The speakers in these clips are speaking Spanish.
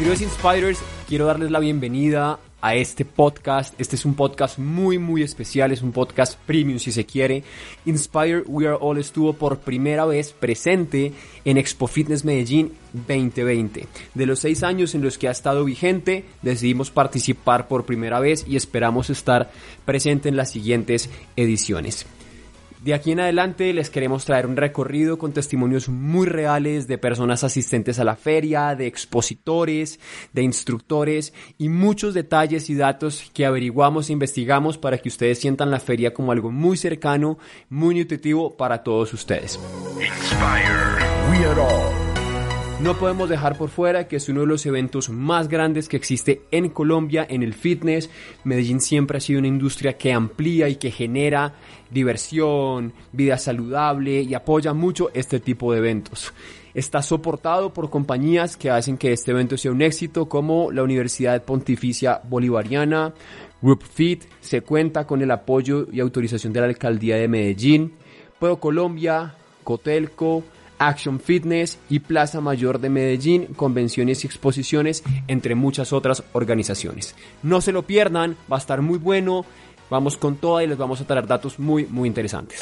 Queridos Inspirers, quiero darles la bienvenida a este podcast. Este es un podcast muy, muy especial. Es un podcast premium, si se quiere. Inspire We Are All estuvo por primera vez presente en Expo Fitness Medellín 2020. De los seis años en los que ha estado vigente, decidimos participar por primera vez y esperamos estar presente en las siguientes ediciones. De aquí en adelante les queremos traer un recorrido con testimonios muy reales de personas asistentes a la feria, de expositores, de instructores y muchos detalles y datos que averiguamos e investigamos para que ustedes sientan la feria como algo muy cercano, muy nutritivo para todos ustedes. No podemos dejar por fuera que es uno de los eventos más grandes que existe en Colombia en el fitness. Medellín siempre ha sido una industria que amplía y que genera diversión, vida saludable y apoya mucho este tipo de eventos. Está soportado por compañías que hacen que este evento sea un éxito como la Universidad Pontificia Bolivariana, Group Fit, se cuenta con el apoyo y autorización de la Alcaldía de Medellín, Puedo Colombia, Cotelco, Action Fitness y Plaza Mayor de Medellín, convenciones y exposiciones, entre muchas otras organizaciones. No se lo pierdan, va a estar muy bueno. Vamos con toda y les vamos a traer datos muy, muy interesantes.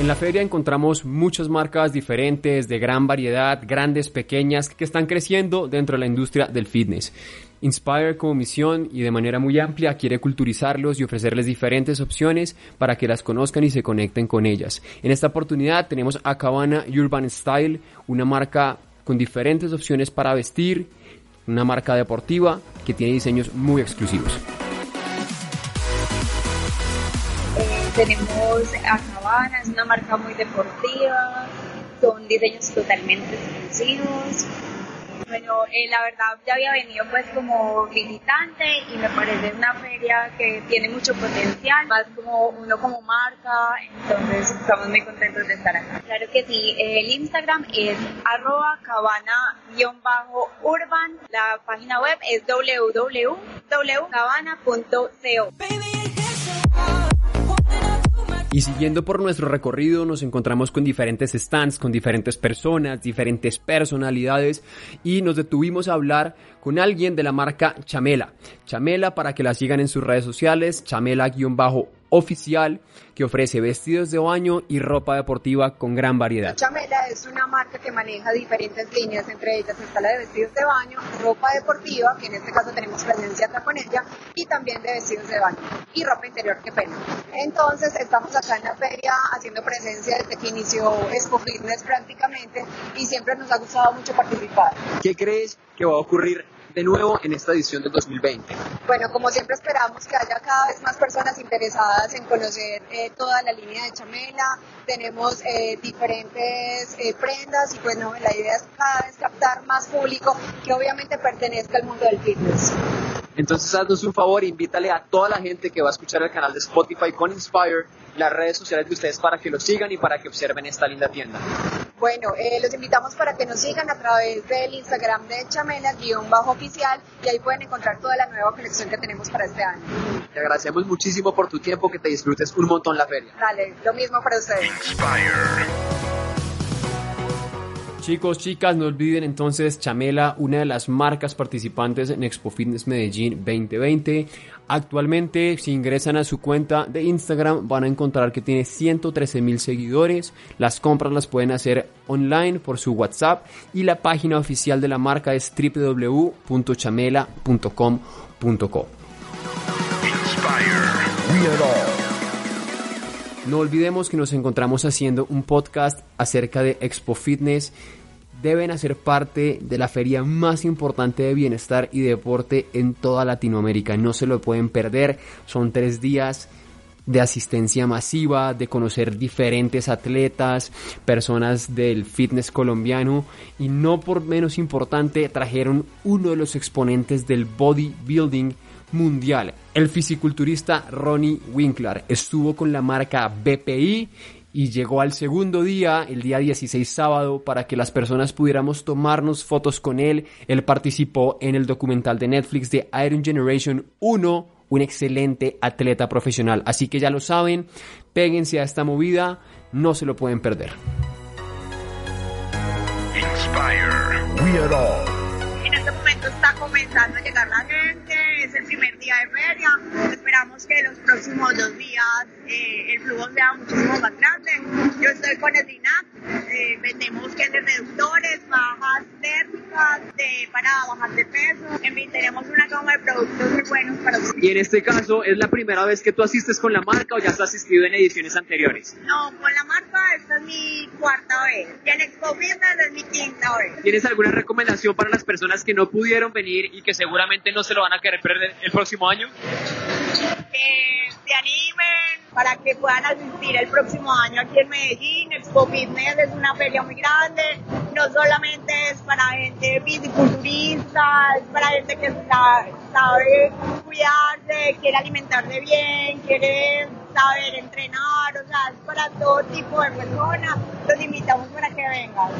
En la feria encontramos muchas marcas diferentes, de gran variedad, grandes, pequeñas, que están creciendo dentro de la industria del fitness. Inspire como misión y de manera muy amplia quiere culturizarlos y ofrecerles diferentes opciones para que las conozcan y se conecten con ellas. En esta oportunidad tenemos a Cabana Urban Style, una marca con diferentes opciones para vestir, una marca deportiva que tiene diseños muy exclusivos. Eh, tenemos a es una marca muy deportiva, son diseños totalmente exclusivos bueno, eh, la verdad ya había venido pues como visitante y me parece una feria que tiene mucho potencial, más como uno como marca, entonces estamos muy contentos de estar acá. Claro que sí, el Instagram es arroba cabana-urban, la página web es www.cabana.co. Y siguiendo por nuestro recorrido nos encontramos con diferentes stands, con diferentes personas, diferentes personalidades y nos detuvimos a hablar con alguien de la marca Chamela. Chamela para que la sigan en sus redes sociales, chamela-bajo oficial que ofrece vestidos de baño y ropa deportiva con gran variedad. Chamela es una marca que maneja diferentes líneas, entre ellas está la de vestidos de baño, ropa deportiva, que en este caso tenemos presencia acá con ella, y también de vestidos de baño y ropa interior, qué pena. Entonces estamos acá en la feria haciendo presencia desde que inició Expo Fitness prácticamente y siempre nos ha gustado mucho participar. ¿Qué crees que va a ocurrir de nuevo en esta edición del 2020? Bueno, como siempre esperamos que haya cada vez más personas interesadas en conocer eh, toda la línea de Chamela. Tenemos eh, diferentes eh, prendas y bueno, la idea es cada vez captar más público que obviamente pertenezca al mundo del fitness. Entonces haznos un favor, invítale a toda la gente que va a escuchar el canal de Spotify con Inspire, las redes sociales de ustedes para que lo sigan y para que observen esta linda tienda. Bueno, eh, los invitamos para que nos sigan a través del Instagram de Chamela-oficial y ahí pueden encontrar toda la nueva colección que tenemos para este año. Te agradecemos muchísimo por tu tiempo, que te disfrutes un montón la feria. Dale, lo mismo para ustedes. Chicos, chicas, no olviden entonces Chamela, una de las marcas participantes en Expo Fitness Medellín 2020. Actualmente, si ingresan a su cuenta de Instagram, van a encontrar que tiene 113 mil seguidores. Las compras las pueden hacer online por su WhatsApp y la página oficial de la marca es www.chamela.com.co. No olvidemos que nos encontramos haciendo un podcast acerca de Expo Fitness. Deben hacer parte de la feria más importante de bienestar y deporte en toda Latinoamérica. No se lo pueden perder. Son tres días de asistencia masiva, de conocer diferentes atletas, personas del fitness colombiano y no por menos importante trajeron uno de los exponentes del bodybuilding mundial. El fisiculturista Ronnie Winkler estuvo con la marca BPI y llegó al segundo día, el día 16 sábado, para que las personas pudiéramos tomarnos fotos con él. Él participó en el documental de Netflix de Iron Generation 1, un excelente atleta profesional. Así que ya lo saben, péguense a esta movida, no se lo pueden perder. Inspire, we are all. En este momento está comenzando a llegar la gente, es el primer día de feria. Esperamos que los próximos dos días eh, el flujo sea muchísimo más grande. Yo estoy con el DINAC, eh, vendemos geles reductores, bajas térmicas de, para bajar de peso. En fin, tenemos una gama de productos muy buenos para ustedes. Y en este caso, ¿es la primera vez que tú asistes con la marca o ya has asistido en ediciones anteriores? No, con la marca esta es mi cuarta vez. Y en Expo Fitness es mi quinta vez. ¿Tienes alguna recomendación para las personas que no pudieron venir y que seguramente no se lo van a querer perder el próximo año? Que se animen para que puedan asistir el próximo año aquí en Medellín. Expo Fitness es una feria muy grande, no solamente es para gente fisiculturista, es para gente que sabe cuidarse, quiere alimentarse bien, quiere saber entrenar, o sea, es para todo tipo de personas. Los invitamos para que vengan.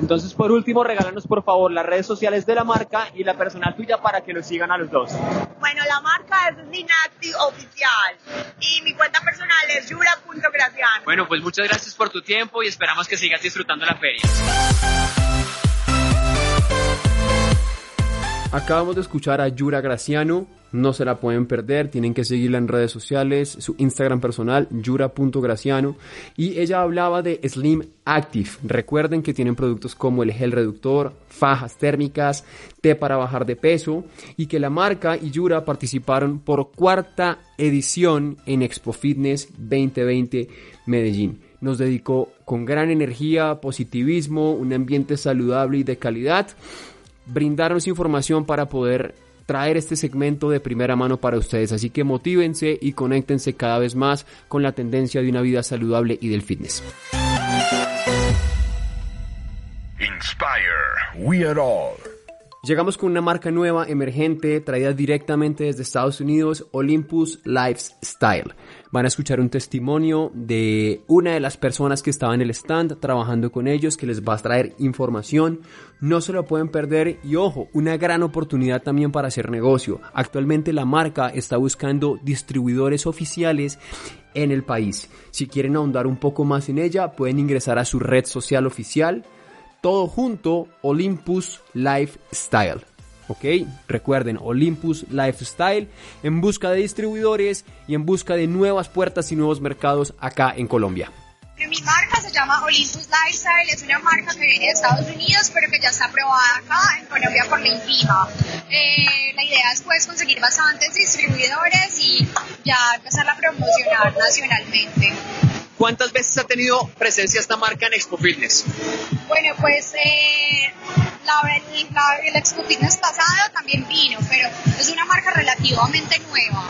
Entonces, por último, regálanos por favor las redes sociales de la marca y la personal tuya para que lo sigan a los dos. Bueno, la marca es Dinacti Oficial y mi cuenta personal es yura.graciano. Bueno, pues muchas gracias por tu tiempo y esperamos que sigas disfrutando la feria. Acabamos de escuchar a Yura Graciano, no se la pueden perder, tienen que seguirla en redes sociales, su Instagram personal, yura.graciano, y ella hablaba de Slim Active. Recuerden que tienen productos como el gel reductor, fajas térmicas, té para bajar de peso, y que la marca y Yura participaron por cuarta edición en Expo Fitness 2020 Medellín nos dedicó con gran energía, positivismo, un ambiente saludable y de calidad brindarnos información para poder traer este segmento de primera mano para ustedes. Así que motívense y conéctense cada vez más con la tendencia de una vida saludable y del fitness. Inspire. We are all. Llegamos con una marca nueva, emergente, traída directamente desde Estados Unidos, Olympus Lifestyle. Van a escuchar un testimonio de una de las personas que estaba en el stand trabajando con ellos, que les va a traer información. No se lo pueden perder y ojo, una gran oportunidad también para hacer negocio. Actualmente la marca está buscando distribuidores oficiales en el país. Si quieren ahondar un poco más en ella, pueden ingresar a su red social oficial todo junto Olympus Lifestyle. ¿ok? Recuerden, Olympus Lifestyle en busca de distribuidores y en busca de nuevas puertas y nuevos mercados acá en Colombia. Mi marca se llama Olympus Lifestyle, es una marca que viene de Estados Unidos, pero que ya está aprobada acá en Colombia por la INVIMA. Eh, la idea es pues conseguir bastantes distribuidores y ya empezar a promocionar nacionalmente. ¿Cuántas veces ha tenido presencia esta marca en Expo Fitness? Bueno, pues eh, la, el Expo Fitness pasado también vino, pero es una marca relativamente nueva.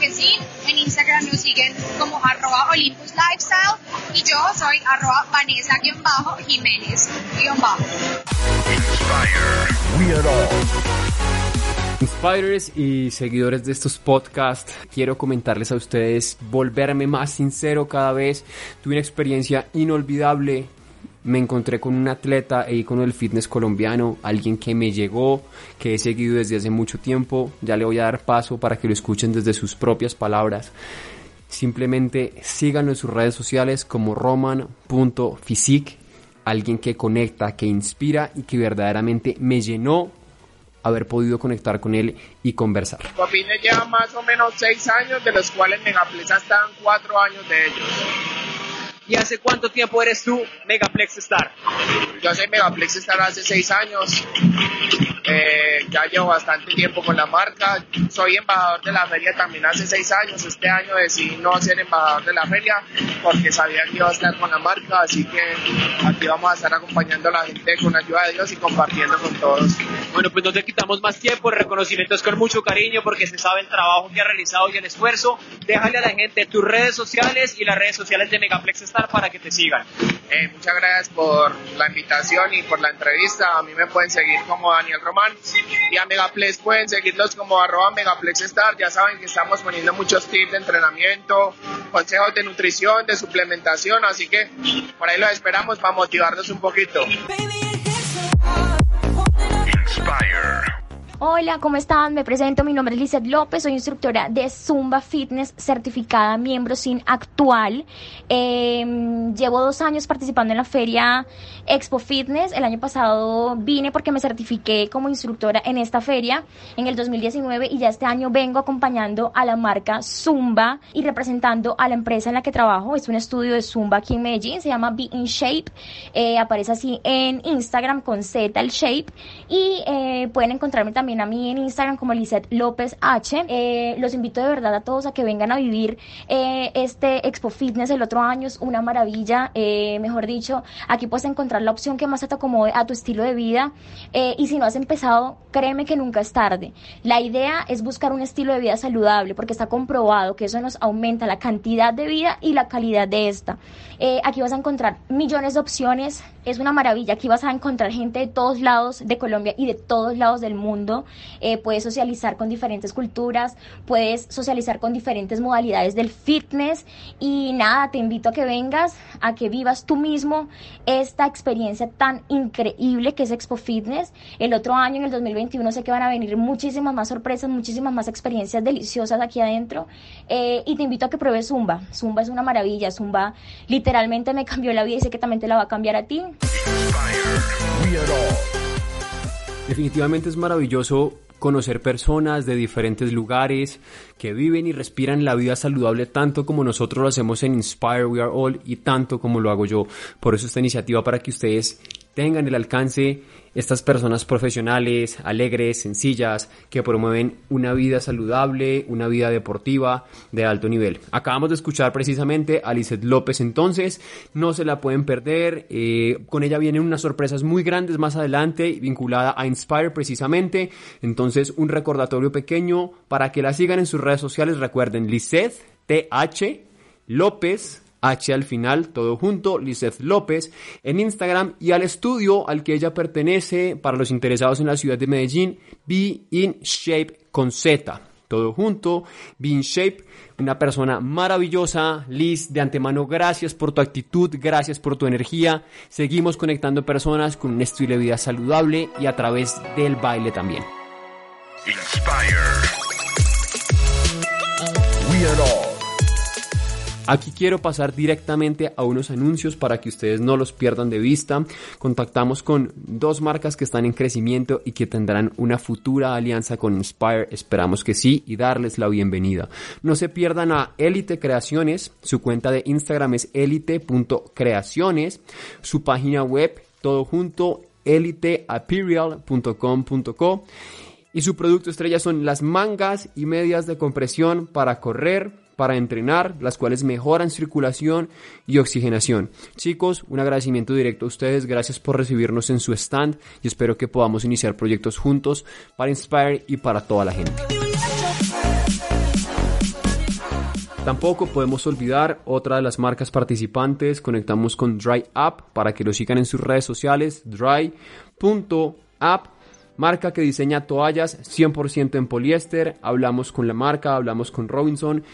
Que sí, en Instagram nos siguen como arroba Olympus Lifestyle y yo soy arroba Vanessa-Jiménez-Bajo. We are all. Inspirers y seguidores de estos podcasts, quiero comentarles a ustedes, volverme más sincero cada vez. Tuve una experiencia inolvidable. Me encontré con un atleta e ícono del fitness colombiano, alguien que me llegó, que he seguido desde hace mucho tiempo. Ya le voy a dar paso para que lo escuchen desde sus propias palabras. Simplemente síganlo en sus redes sociales como roman.physique, alguien que conecta, que inspira y que verdaderamente me llenó haber podido conectar con él y conversar. le lleva más o menos seis años, de los cuales Megaplex están cuatro años de ellos. ¿Y hace cuánto tiempo eres tú Megaplex Star? Yo soy Megaplex Star hace seis años. Eh, ya llevo bastante tiempo con la marca. Soy embajador de la feria también hace seis años. Este año decidí no ser embajador de la feria porque sabía que iba a estar con la marca. Así que aquí vamos a estar acompañando a la gente con ayuda de Dios y compartiendo con todos Bueno, pues no te quitamos más tiempo, el reconocimiento es con mucho cariño porque se sabe el trabajo que ha realizado y el esfuerzo. Déjale a la gente tus redes sociales y las redes sociales de Megaplex Star para que te sigan. Eh, muchas gracias por la invitación y por la entrevista. A mí me pueden seguir como Daniel Román y a Megaplex pueden seguirlos como arroba Megaplex Star. Ya saben que estamos poniendo muchos tips de entrenamiento, consejos de nutrición, de suplementación, así que por ahí los esperamos para motivarnos un poquito. Hola, ¿cómo están? Me presento, mi nombre es Lizeth López, soy instructora de Zumba Fitness certificada miembro sin actual. Em, llevo dos años participando en la feria Expo Fitness. El año pasado vine porque me certifiqué como instructora en esta feria en el 2019 y ya este año vengo acompañando a la marca Zumba y representando a la empresa en la que trabajo. Es un estudio de Zumba aquí en Medellín, se llama Be in Shape. Eh, aparece así en Instagram con Z el Shape y eh, pueden encontrarme también a mí en Instagram como Lizeth López H. Eh, los invito de verdad a todos a que vengan a vivir eh, este Expo Fitness el otro año. Es una maravilla, eh, mejor dicho. Aquí puedes encontrar la opción que más te acomode a tu estilo de vida. y si no has empezado, créeme que nunca es tarde. La idea es buscar un estilo de vida saludable porque está comprobado que eso nos aumenta la cantidad de vida y la calidad de esta. aquí vas a encontrar millones de opciones. Es una maravilla. Aquí vas a encontrar gente de todos lados de Colombia y de todos lados del mundo. Eh, puedes socializar con diferentes culturas, puedes socializar con diferentes modalidades del fitness y nada, te invito a que vengas, a que vivas tú mismo esta experiencia tan increíble que es Expo Fitness. El otro año, en el 2021, sé que van a venir muchísimas más sorpresas, muchísimas más experiencias deliciosas aquí adentro eh, y te invito a que pruebes Zumba. Zumba es una maravilla, Zumba literalmente me cambió la vida y sé que también te la va a cambiar a ti. Definitivamente es maravilloso conocer personas de diferentes lugares que viven y respiran la vida saludable tanto como nosotros lo hacemos en Inspire We Are All y tanto como lo hago yo. Por eso esta iniciativa para que ustedes tengan el alcance estas personas profesionales, alegres, sencillas, que promueven una vida saludable, una vida deportiva de alto nivel. Acabamos de escuchar precisamente a Lizeth López entonces, no se la pueden perder, eh, con ella vienen unas sorpresas muy grandes más adelante vinculada a Inspire precisamente, entonces un recordatorio pequeño para que la sigan en sus redes sociales, recuerden Lizeth TH López H al final, todo junto, Lizeth López, en Instagram y al estudio al que ella pertenece para los interesados en la ciudad de Medellín, Be In Shape con Z. Todo junto, Be In Shape, una persona maravillosa. Liz, de antemano, gracias por tu actitud, gracias por tu energía. Seguimos conectando personas con un estilo de vida saludable y a través del baile también. Inspire. We are all. Aquí quiero pasar directamente a unos anuncios para que ustedes no los pierdan de vista. Contactamos con dos marcas que están en crecimiento y que tendrán una futura alianza con Inspire. Esperamos que sí y darles la bienvenida. No se pierdan a Elite Creaciones. Su cuenta de Instagram es elite.creaciones. Su página web, todo junto, eliteaperial.com.co. Y su producto estrella son las mangas y medias de compresión para correr, para entrenar, las cuales mejoran circulación y oxigenación. Chicos, un agradecimiento directo a ustedes, gracias por recibirnos en su stand y espero que podamos iniciar proyectos juntos para Inspire y para toda la gente. Tampoco podemos olvidar otra de las marcas participantes. Conectamos con Dry Up para que lo sigan en sus redes sociales. Dry.app marca que diseña toallas 100% en poliéster. Hablamos con la marca, hablamos con Robinson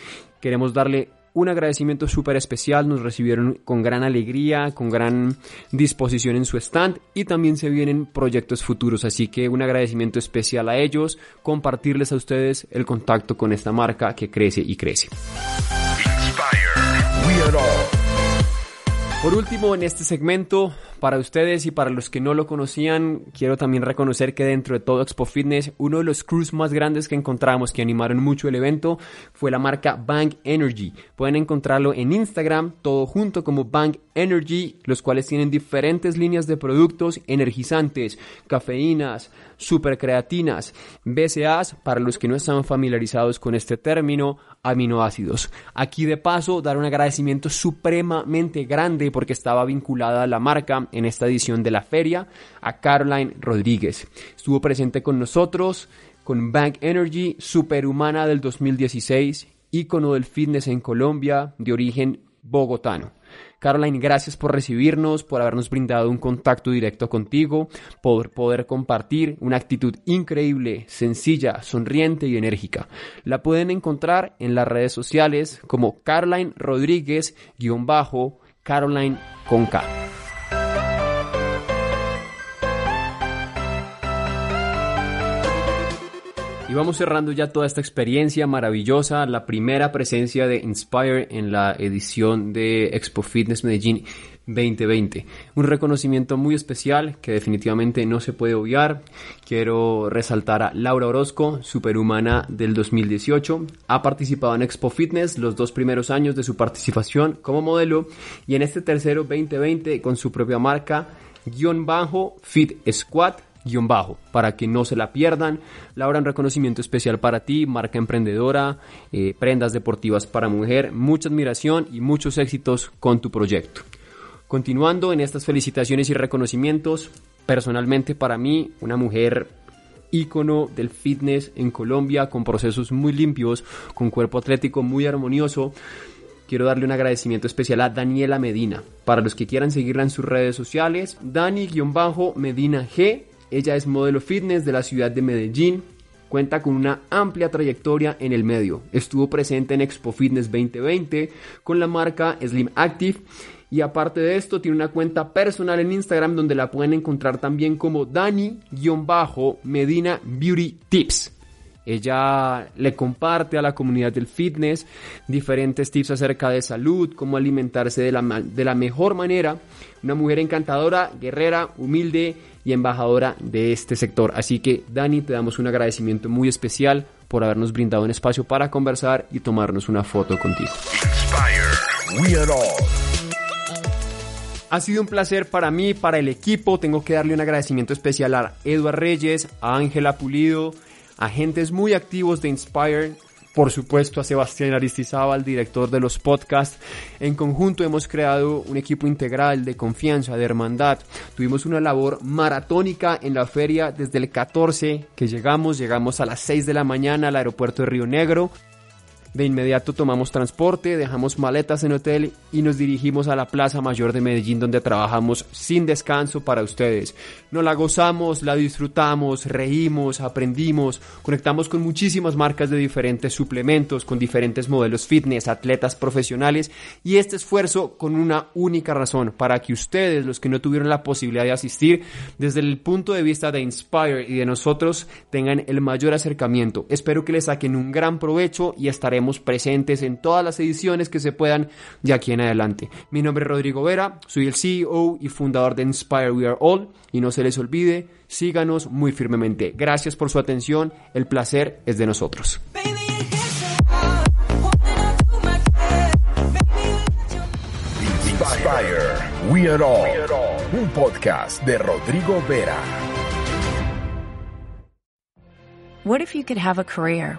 Queremos darle un agradecimiento súper especial, nos recibieron con gran alegría, con gran disposición en su stand y también se vienen proyectos futuros, así que un agradecimiento especial a ellos, compartirles a ustedes el contacto con esta marca que crece y crece. Por último, en este segmento, para ustedes y para los que no lo conocían, quiero también reconocer que dentro de todo Expo Fitness, uno de los crews más grandes que encontramos que animaron mucho el evento fue la marca Bang Energy. Pueden encontrarlo en Instagram, todo junto como Bang Energy, los cuales tienen diferentes líneas de productos energizantes, cafeínas, supercreatinas, BCAAs, para los que no están familiarizados con este término, aminoácidos. Aquí de paso, dar un agradecimiento supremamente grande porque estaba vinculada a la marca en esta edición de la feria, a Caroline Rodríguez. Estuvo presente con nosotros, con Bank Energy, superhumana del 2016, ícono del fitness en Colombia, de origen bogotano. Caroline, gracias por recibirnos, por habernos brindado un contacto directo contigo, por poder compartir una actitud increíble, sencilla, sonriente y enérgica. La pueden encontrar en las redes sociales como Caroline Rodríguez-Caroline con K. Y vamos cerrando ya toda esta experiencia maravillosa, la primera presencia de Inspire en la edición de Expo Fitness Medellín 2020. Un reconocimiento muy especial que definitivamente no se puede obviar. Quiero resaltar a Laura Orozco, superhumana del 2018. Ha participado en Expo Fitness los dos primeros años de su participación como modelo y en este tercero 2020 con su propia marca guion bajo Fit Squad guion bajo, para que no se la pierdan. Laura, un reconocimiento especial para ti, marca emprendedora, eh, prendas deportivas para mujer, mucha admiración y muchos éxitos con tu proyecto. Continuando en estas felicitaciones y reconocimientos, personalmente para mí, una mujer ícono del fitness en Colombia, con procesos muy limpios, con cuerpo atlético muy armonioso. Quiero darle un agradecimiento especial a Daniela Medina. Para los que quieran seguirla en sus redes sociales, Dani-Medina G ella es modelo fitness de la ciudad de Medellín. Cuenta con una amplia trayectoria en el medio. Estuvo presente en Expo Fitness 2020 con la marca Slim Active. Y aparte de esto, tiene una cuenta personal en Instagram donde la pueden encontrar también como Dani-Medina Beauty Tips. Ella le comparte a la comunidad del fitness diferentes tips acerca de salud, cómo alimentarse de la, de la mejor manera. Una mujer encantadora, guerrera, humilde y embajadora de este sector. Así que Dani, te damos un agradecimiento muy especial por habernos brindado un espacio para conversar y tomarnos una foto contigo. Ha sido un placer para mí, para el equipo. Tengo que darle un agradecimiento especial a Eduard Reyes, a Ángela Pulido, agentes muy activos de Inspire, por supuesto a Sebastián Aristizábal, director de los podcasts. En conjunto hemos creado un equipo integral de confianza, de hermandad. Tuvimos una labor maratónica en la feria desde el 14 que llegamos, llegamos a las 6 de la mañana al aeropuerto de Río Negro. De inmediato tomamos transporte, dejamos maletas en hotel y nos dirigimos a la Plaza Mayor de Medellín donde trabajamos sin descanso para ustedes. Nos la gozamos, la disfrutamos, reímos, aprendimos, conectamos con muchísimas marcas de diferentes suplementos, con diferentes modelos fitness, atletas profesionales y este esfuerzo con una única razón, para que ustedes, los que no tuvieron la posibilidad de asistir, desde el punto de vista de Inspire y de nosotros, tengan el mayor acercamiento. Espero que les saquen un gran provecho y estaremos presentes en todas las ediciones que se puedan de aquí en adelante. Mi nombre es Rodrigo Vera, soy el CEO y fundador de Inspire We Are All y no se les olvide, síganos muy firmemente. Gracias por su atención, el placer es de nosotros. Inspire We Are All, un podcast de Rodrigo Vera. What if you could have a career